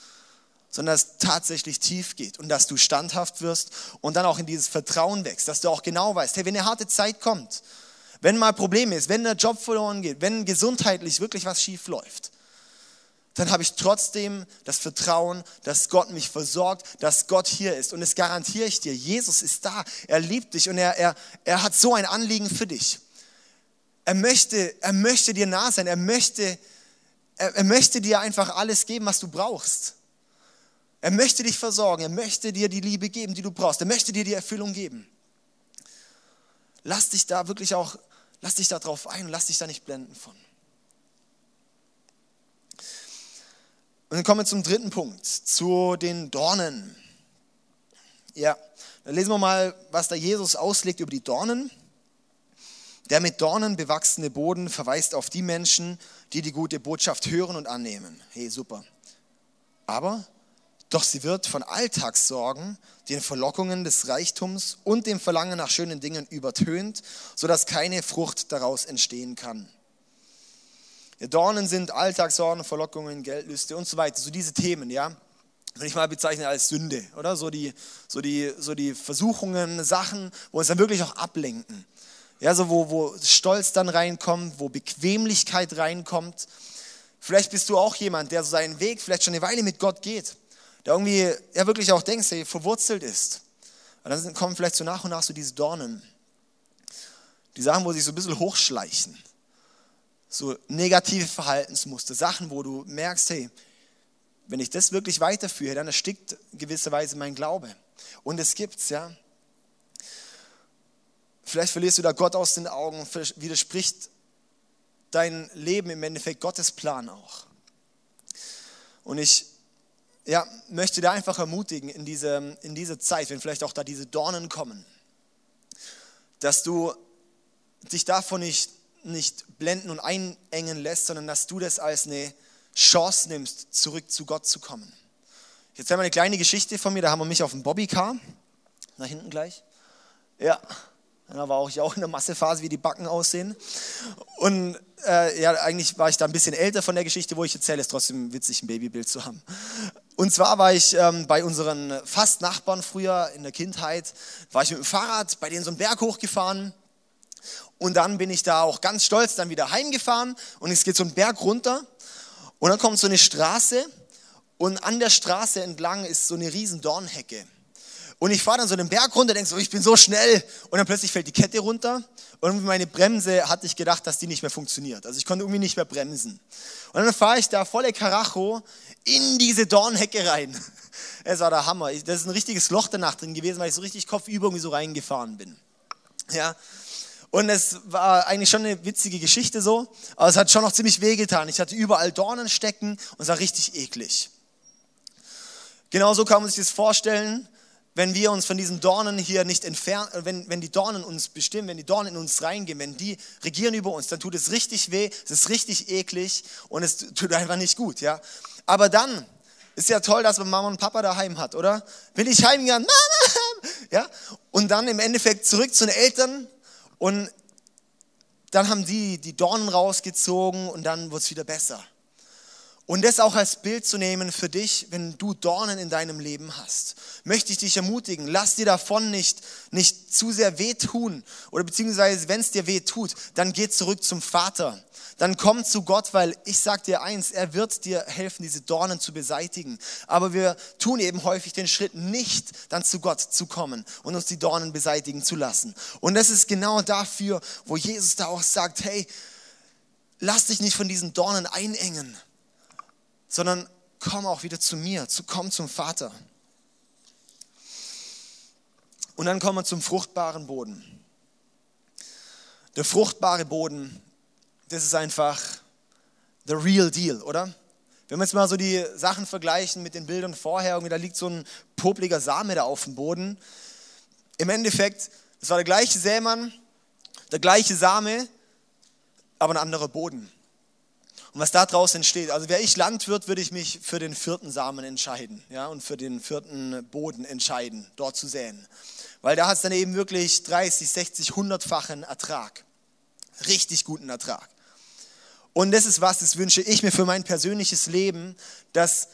sondern dass es tatsächlich tief geht und dass du standhaft wirst und dann auch in dieses Vertrauen wächst, dass du auch genau weißt, hey, wenn eine harte Zeit kommt, wenn mal Probleme ist, wenn der Job verloren geht, wenn gesundheitlich wirklich was schief läuft, dann habe ich trotzdem das Vertrauen, dass Gott mich versorgt, dass Gott hier ist. Und das garantiere ich dir, Jesus ist da, er liebt dich und er, er, er hat so ein Anliegen für dich. Er möchte, er möchte dir nah sein, er möchte, er, er möchte dir einfach alles geben, was du brauchst. Er möchte dich versorgen, er möchte dir die Liebe geben, die du brauchst, er möchte dir die Erfüllung geben. Lass dich da wirklich auch, lass dich da drauf ein und lass dich da nicht blenden von. Und dann kommen wir zum dritten Punkt, zu den Dornen. Ja, dann lesen wir mal, was da Jesus auslegt über die Dornen. Der mit Dornen bewachsene Boden verweist auf die Menschen, die die gute Botschaft hören und annehmen. Hey, super. Aber doch sie wird von Alltagssorgen, den Verlockungen des Reichtums und dem Verlangen nach schönen Dingen übertönt, sodass keine Frucht daraus entstehen kann. Dornen sind Alltagssorgen, Verlockungen, Geldlüste und so weiter. So diese Themen, ja. Würde ich mal bezeichnen als Sünde, oder? So die, so die, so die Versuchungen, Sachen, wo uns dann wirklich auch ablenken. Ja, so wo, wo Stolz dann reinkommt, wo Bequemlichkeit reinkommt. Vielleicht bist du auch jemand, der so seinen Weg vielleicht schon eine Weile mit Gott geht, der irgendwie ja wirklich auch denkst, der verwurzelt ist. Und dann kommen vielleicht so nach und nach so diese Dornen. Die Sachen, wo sich so ein bisschen hochschleichen so negative Verhaltensmuster, Sachen, wo du merkst, hey, wenn ich das wirklich weiterführe, dann erstickt gewisserweise mein Glaube. Und es gibt's, ja. Vielleicht verlierst du da Gott aus den Augen, widerspricht dein Leben im Endeffekt Gottes Plan auch. Und ich ja, möchte da einfach ermutigen in, diese, in dieser Zeit, wenn vielleicht auch da diese Dornen kommen, dass du dich davon nicht nicht blenden und einengen lässt, sondern dass du das als eine Chance nimmst, zurück zu Gott zu kommen. Jetzt wir eine kleine Geschichte von mir, da haben wir mich auf dem Bobbycar, da hinten gleich. Ja, da war auch ich auch in der Massephase, wie die Backen aussehen. Und äh, ja, eigentlich war ich da ein bisschen älter von der Geschichte, wo ich erzähle, ist trotzdem witzig, ein Babybild zu haben. Und zwar war ich ähm, bei unseren fast Nachbarn früher in der Kindheit, war ich mit dem Fahrrad bei denen so einen Berg hochgefahren. Und dann bin ich da auch ganz stolz dann wieder heimgefahren und es geht so einen Berg runter. Und dann kommt so eine Straße und an der Straße entlang ist so eine riesen Dornhecke. Und ich fahre dann so den Berg runter, denke so, ich bin so schnell. Und dann plötzlich fällt die Kette runter. Und meine Bremse hatte ich gedacht, dass die nicht mehr funktioniert. Also ich konnte irgendwie nicht mehr bremsen. Und dann fahre ich da volle Karacho in diese Dornhecke rein. <laughs> Es war der Hammer. Das ist ein richtiges Loch danach drin gewesen, weil ich so richtig kopfüber irgendwie so reingefahren bin. Ja. Und es war eigentlich schon eine witzige Geschichte so, aber es hat schon noch ziemlich wehgetan. Ich hatte überall Dornen stecken und es war richtig eklig. Genauso kann man sich das vorstellen wenn wir uns von diesen Dornen hier nicht entfernen, äh, wenn, wenn die Dornen uns bestimmen, wenn die Dornen in uns reingehen, wenn die regieren über uns, dann tut es richtig weh, es ist richtig eklig und es tut einfach nicht gut, ja. Aber dann ist ja toll, dass man Mama und Papa daheim hat, oder? Will ich heimgehen, Mama, ja? Und dann im Endeffekt zurück zu den Eltern und dann haben die die Dornen rausgezogen und dann wird es wieder besser. Und das auch als Bild zu nehmen für dich, wenn du Dornen in deinem Leben hast, möchte ich dich ermutigen, lass dir davon nicht, nicht zu sehr wehtun oder beziehungsweise wenn es dir weh tut, dann geh zurück zum Vater. Dann komm zu Gott, weil ich sag dir eins, er wird dir helfen, diese Dornen zu beseitigen. Aber wir tun eben häufig den Schritt nicht, dann zu Gott zu kommen und uns die Dornen beseitigen zu lassen. Und das ist genau dafür, wo Jesus da auch sagt, hey, lass dich nicht von diesen Dornen einengen sondern komm auch wieder zu mir, zu, komm zum Vater. Und dann kommen wir zum fruchtbaren Boden. Der fruchtbare Boden, das ist einfach the real deal, oder? Wenn wir jetzt mal so die Sachen vergleichen mit den Bildern vorher, da liegt so ein popliger Same da auf dem Boden. Im Endeffekt, es war der gleiche Sämann, der gleiche Same, aber ein anderer Boden und was da draußen entsteht. Also wäre ich Landwirt, würde ich mich für den vierten Samen entscheiden ja, und für den vierten Boden entscheiden, dort zu säen. Weil da hat es dann eben wirklich 30, 60, 100-fachen Ertrag. Richtig guten Ertrag. Und das ist was, das wünsche ich mir für mein persönliches Leben, dass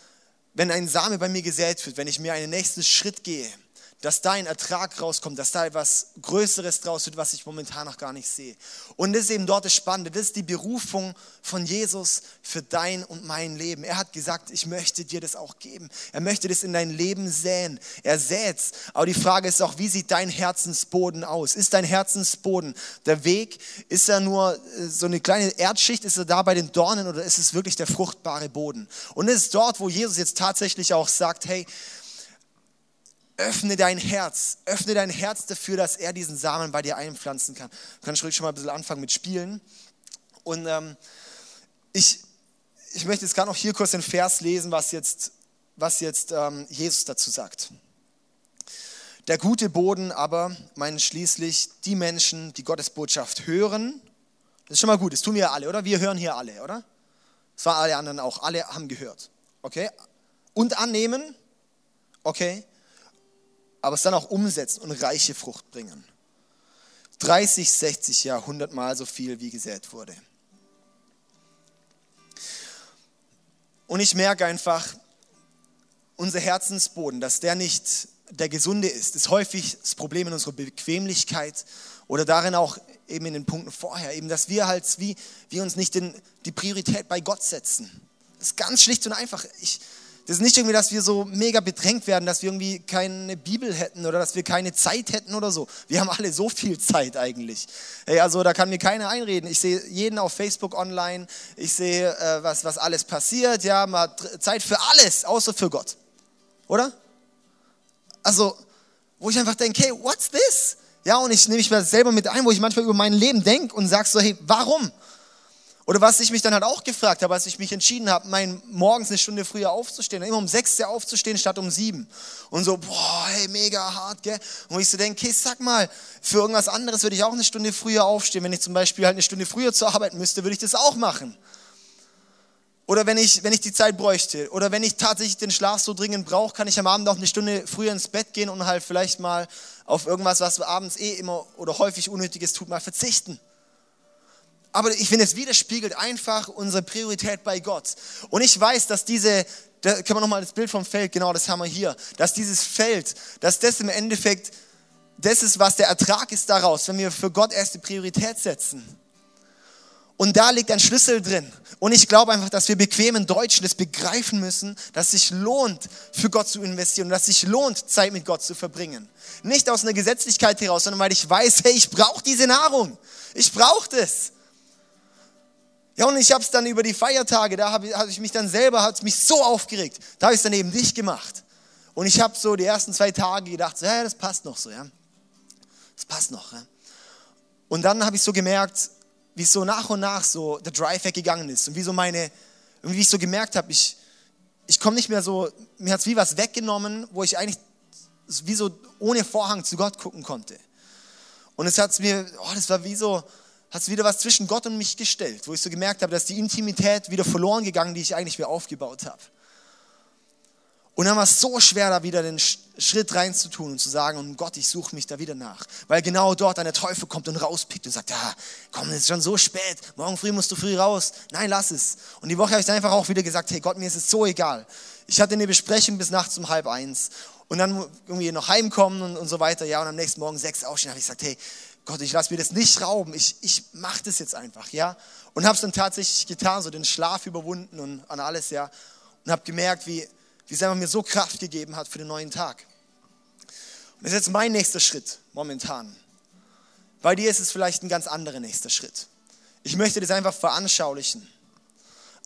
wenn ein Same bei mir gesät wird, wenn ich mir einen nächsten Schritt gehe, dass da ein Ertrag rauskommt, dass da etwas Größeres draus wird, was ich momentan noch gar nicht sehe. Und das ist eben dort das Spannende, das ist die Berufung von Jesus für dein und mein Leben. Er hat gesagt, ich möchte dir das auch geben. Er möchte das in dein Leben säen. Er sät's. Aber die Frage ist auch, wie sieht dein Herzensboden aus? Ist dein Herzensboden der Weg? Ist er nur äh, so eine kleine Erdschicht? Ist er da bei den Dornen oder ist es wirklich der fruchtbare Boden? Und es ist dort, wo Jesus jetzt tatsächlich auch sagt, hey, öffne dein Herz, öffne dein Herz dafür, dass er diesen Samen bei dir einpflanzen kann. Du kannst ruhig schon mal ein bisschen anfangen mit Spielen. Und ähm, ich, ich möchte jetzt gerade noch hier kurz den Vers lesen, was jetzt, was jetzt ähm, Jesus dazu sagt. Der gute Boden aber meinen schließlich die Menschen, die Gottes Botschaft hören. Das ist schon mal gut, das tun wir alle, oder? Wir hören hier alle, oder? Das waren alle anderen auch, alle haben gehört. Okay? Und annehmen, okay? Aber es dann auch umsetzen und reiche Frucht bringen. 30, 60 Jahre, 100 Mal so viel, wie gesät wurde. Und ich merke einfach, unser Herzensboden, dass der nicht der gesunde ist, ist häufig das Problem in unserer Bequemlichkeit oder darin auch eben in den Punkten vorher, eben, dass wir halt, wie, wir uns nicht in die Priorität bei Gott setzen. Das ist ganz schlicht und einfach. Ich, das ist nicht irgendwie, dass wir so mega bedrängt werden, dass wir irgendwie keine Bibel hätten oder dass wir keine Zeit hätten oder so. Wir haben alle so viel Zeit eigentlich. Also da kann mir keiner einreden. Ich sehe jeden auf Facebook online. Ich sehe, äh, was, was alles passiert. Ja, hat Zeit für alles, außer für Gott. Oder? Also, wo ich einfach denke, hey, what's this? Ja, und ich nehme mich selber mit ein, wo ich manchmal über mein Leben denke und sage so, hey, warum? Oder was ich mich dann halt auch gefragt habe, als ich mich entschieden habe, mein, morgens eine Stunde früher aufzustehen, immer um sechs Uhr aufzustehen statt um sieben. Und so, boah, hey, mega hart, gell? Und wo ich so denke, okay, sag mal, für irgendwas anderes würde ich auch eine Stunde früher aufstehen. Wenn ich zum Beispiel halt eine Stunde früher zur Arbeit müsste, würde ich das auch machen. Oder wenn ich, wenn ich die Zeit bräuchte. Oder wenn ich tatsächlich den Schlaf so dringend brauche, kann ich am Abend auch eine Stunde früher ins Bett gehen und halt vielleicht mal auf irgendwas, was abends eh immer oder häufig Unnötiges tut, mal verzichten aber ich finde, es widerspiegelt einfach unsere Priorität bei Gott. Und ich weiß, dass diese, da können wir nochmal das Bild vom Feld, genau das haben wir hier, dass dieses Feld, dass das im Endeffekt, das ist, was der Ertrag ist daraus, wenn wir für Gott erst die Priorität setzen. Und da liegt ein Schlüssel drin. Und ich glaube einfach, dass wir bequemen Deutschen das begreifen müssen, dass es sich lohnt, für Gott zu investieren dass es sich lohnt, Zeit mit Gott zu verbringen. Nicht aus einer Gesetzlichkeit heraus, sondern weil ich weiß, hey, ich brauche diese Nahrung. Ich brauche das. Ja, und ich habe es dann über die Feiertage, da habe hab ich mich dann selber, hat mich so aufgeregt. Da habe ich es dann eben nicht gemacht. Und ich habe so die ersten zwei Tage gedacht, so, ja, das passt noch so, ja. Das passt noch. Ja. Und dann habe ich so gemerkt, wie so nach und nach so der Drive weggegangen ist und wie so meine, wie ich so gemerkt habe, ich, ich komme nicht mehr so, mir hat es wie was weggenommen, wo ich eigentlich wie so ohne Vorhang zu Gott gucken konnte. Und es hat mir, oh, das war wie so, hat es wieder was zwischen Gott und mich gestellt, wo ich so gemerkt habe, dass die Intimität wieder verloren gegangen, die ich eigentlich wieder aufgebaut habe. Und dann war es so schwer, da wieder den Schritt reinzutun und zu sagen, und Gott, ich suche mich da wieder nach. Weil genau dort eine Teufel kommt und rauspickt und sagt, ja, komm, es ist schon so spät, morgen früh musst du früh raus. Nein, lass es. Und die Woche habe ich dann einfach auch wieder gesagt, hey Gott, mir ist es so egal. Ich hatte eine Besprechung bis nachts um halb eins und dann irgendwie noch heimkommen und, und so weiter. Ja, und am nächsten Morgen sechs aufstehen, habe ich gesagt, hey, Gott, ich lasse mir das nicht rauben, ich, ich mache das jetzt einfach, ja. Und habe es dann tatsächlich getan, so den Schlaf überwunden und an alles, ja. Und habe gemerkt, wie, wie es einfach mir so Kraft gegeben hat für den neuen Tag. Und das ist jetzt mein nächster Schritt momentan. Bei dir ist es vielleicht ein ganz anderer nächster Schritt. Ich möchte das einfach veranschaulichen.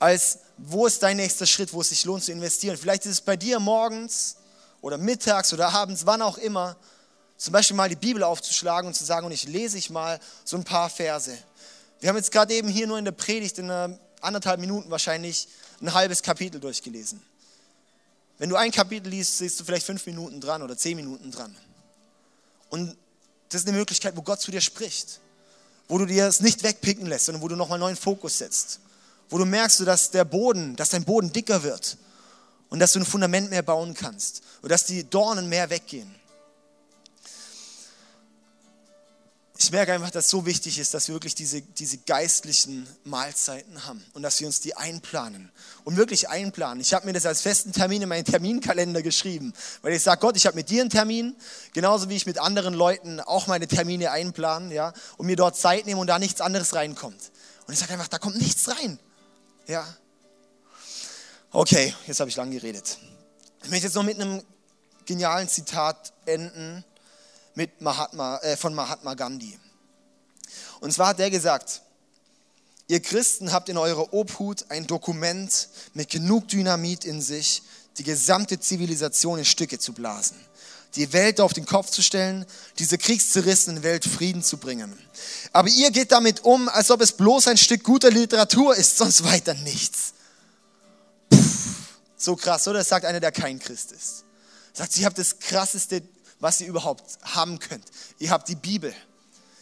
Als wo ist dein nächster Schritt, wo es sich lohnt zu investieren? Vielleicht ist es bei dir morgens oder mittags oder abends, wann auch immer, zum Beispiel mal die Bibel aufzuschlagen und zu sagen, und ich lese ich mal so ein paar Verse. Wir haben jetzt gerade eben hier nur in der Predigt in anderthalb Minuten wahrscheinlich ein halbes Kapitel durchgelesen. Wenn du ein Kapitel liest, siehst du vielleicht fünf Minuten dran oder zehn Minuten dran. Und das ist eine Möglichkeit, wo Gott zu dir spricht. Wo du dir es nicht wegpicken lässt, sondern wo du nochmal neuen Fokus setzt. Wo du merkst, dass der Boden, dass dein Boden dicker wird. Und dass du ein Fundament mehr bauen kannst. Und dass die Dornen mehr weggehen. Ich merke einfach, dass es so wichtig ist, dass wir wirklich diese, diese geistlichen Mahlzeiten haben und dass wir uns die einplanen und wirklich einplanen. Ich habe mir das als festen Termin in meinen Terminkalender geschrieben, weil ich sage, Gott, ich habe mit dir einen Termin, genauso wie ich mit anderen Leuten auch meine Termine einplanen, ja, und mir dort Zeit nehmen und da nichts anderes reinkommt. Und ich sage einfach, da kommt nichts rein, ja. Okay, jetzt habe ich lang geredet. Ich möchte jetzt noch mit einem genialen Zitat enden mit Mahatma, äh, von Mahatma Gandhi. Und zwar hat er gesagt, ihr Christen habt in eurer Obhut ein Dokument mit genug Dynamit in sich, die gesamte Zivilisation in Stücke zu blasen, die Welt auf den Kopf zu stellen, diese kriegszerrissenen Welt Frieden zu bringen. Aber ihr geht damit um, als ob es bloß ein Stück guter Literatur ist, sonst weiter nichts. Puh, so krass, oder? Das sagt einer, der kein Christ ist. Sagt, ihr habt das krasseste was ihr überhaupt haben könnt. Ihr habt die Bibel.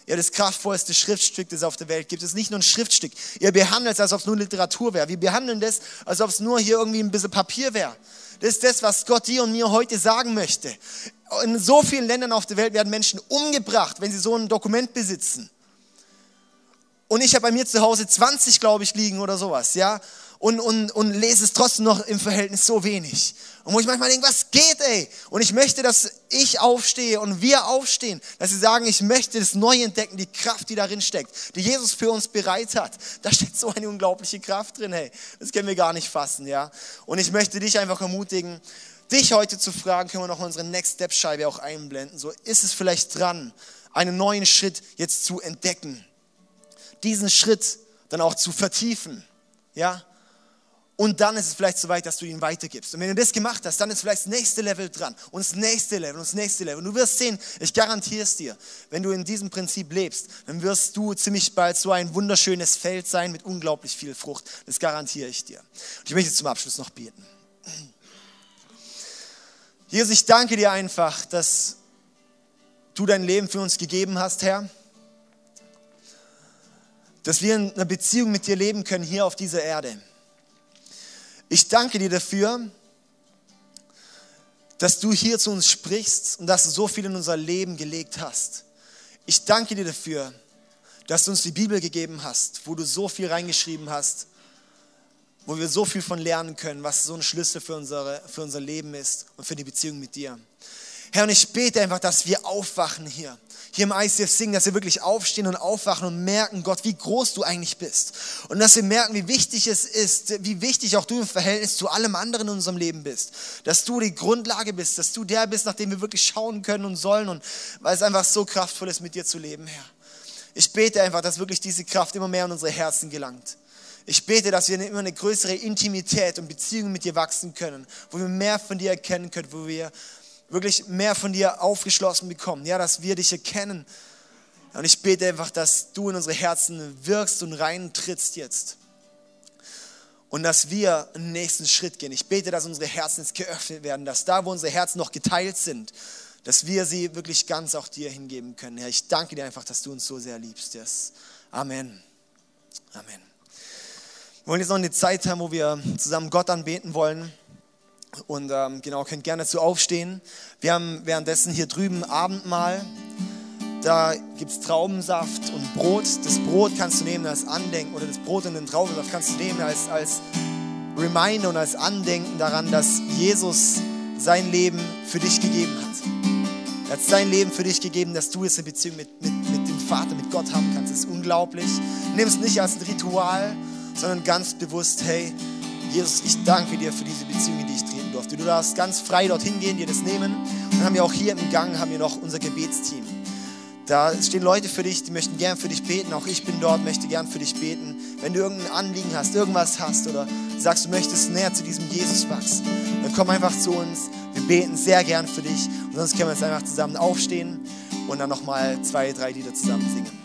Ihr habt das kraftvollste Schriftstück, das es auf der Welt gibt. Es ist nicht nur ein Schriftstück. Ihr behandelt es, als ob es nur Literatur wäre. Wir behandeln das, als ob es nur hier irgendwie ein bisschen Papier wäre. Das ist das, was Gott dir und mir heute sagen möchte. In so vielen Ländern auf der Welt werden Menschen umgebracht, wenn sie so ein Dokument besitzen. Und ich habe bei mir zu Hause 20, glaube ich, liegen oder sowas, ja und, und, und lese es trotzdem noch im Verhältnis so wenig. Und wo ich manchmal denke, was geht, ey? Und ich möchte, dass ich aufstehe und wir aufstehen, dass sie sagen, ich möchte das neu entdecken, die Kraft, die darin steckt, die Jesus für uns bereit hat. Da steckt so eine unglaubliche Kraft drin, hey. Das können wir gar nicht fassen, ja. Und ich möchte dich einfach ermutigen, dich heute zu fragen, können wir noch unsere Next Step Scheibe auch einblenden. So ist es vielleicht dran, einen neuen Schritt jetzt zu entdecken. Diesen Schritt dann auch zu vertiefen, ja Und dann ist es vielleicht so weit, dass du ihn weitergibst. Und wenn du das gemacht hast, dann ist vielleicht das nächste Level dran. Und das nächste Level und das nächste Level. Und du wirst sehen, ich garantiere es dir, wenn du in diesem Prinzip lebst, dann wirst du ziemlich bald so ein wunderschönes Feld sein mit unglaublich viel Frucht. Das garantiere ich dir. Und ich möchte zum Abschluss noch beten. Jesus, ich danke dir einfach, dass du dein Leben für uns gegeben hast, Herr. Dass wir in einer Beziehung mit dir leben können hier auf dieser Erde. Ich danke dir dafür, dass du hier zu uns sprichst und dass du so viel in unser Leben gelegt hast. Ich danke dir dafür, dass du uns die Bibel gegeben hast, wo du so viel reingeschrieben hast, wo wir so viel von lernen können, was so ein Schlüssel für, unsere, für unser Leben ist und für die Beziehung mit dir. Herr, und ich bete einfach, dass wir aufwachen hier hier im ICF singen, dass wir wirklich aufstehen und aufwachen und merken, Gott, wie groß du eigentlich bist. Und dass wir merken, wie wichtig es ist, wie wichtig auch du im Verhältnis zu allem anderen in unserem Leben bist. Dass du die Grundlage bist, dass du der bist, nach dem wir wirklich schauen können und sollen und weil es einfach so kraftvoll ist, mit dir zu leben, Herr. Ich bete einfach, dass wirklich diese Kraft immer mehr in unsere Herzen gelangt. Ich bete, dass wir immer eine größere Intimität und Beziehung mit dir wachsen können, wo wir mehr von dir erkennen können, wo wir wirklich mehr von dir aufgeschlossen bekommen. Ja, dass wir dich erkennen. Und ich bete einfach, dass du in unsere Herzen wirkst und reintrittst jetzt. Und dass wir einen nächsten Schritt gehen. Ich bete, dass unsere Herzen jetzt geöffnet werden, dass da, wo unsere Herzen noch geteilt sind, dass wir sie wirklich ganz auch dir hingeben können. Herr, ich danke dir einfach, dass du uns so sehr liebst. Yes. Amen. Amen. Wir wollen jetzt noch eine Zeit haben, wo wir zusammen Gott anbeten wollen. Und ähm, genau, könnt gerne dazu aufstehen. Wir haben währenddessen hier drüben Abendmahl. Da gibt es Traubensaft und Brot. Das Brot kannst du nehmen als Andenken oder das Brot und den Traubensaft kannst du nehmen als, als Reminder und als Andenken daran, dass Jesus sein Leben für dich gegeben hat. Er hat sein Leben für dich gegeben, dass du es in Beziehung mit, mit, mit dem Vater, mit Gott haben kannst. Das ist unglaublich. Nimm es nicht als ein Ritual, sondern ganz bewusst, hey, Jesus, ich danke dir für diese Beziehung, die ich durfte. Du darfst ganz frei dorthin gehen, dir das nehmen. Und dann haben wir auch hier im Gang haben wir noch unser Gebetsteam. Da stehen Leute für dich, die möchten gern für dich beten. Auch ich bin dort, möchte gern für dich beten. Wenn du irgendein Anliegen hast, irgendwas hast oder sagst, du möchtest näher zu diesem Jesus wachsen, dann komm einfach zu uns. Wir beten sehr gern für dich. Und sonst können wir jetzt einfach zusammen aufstehen und dann nochmal zwei, drei Lieder zusammen singen.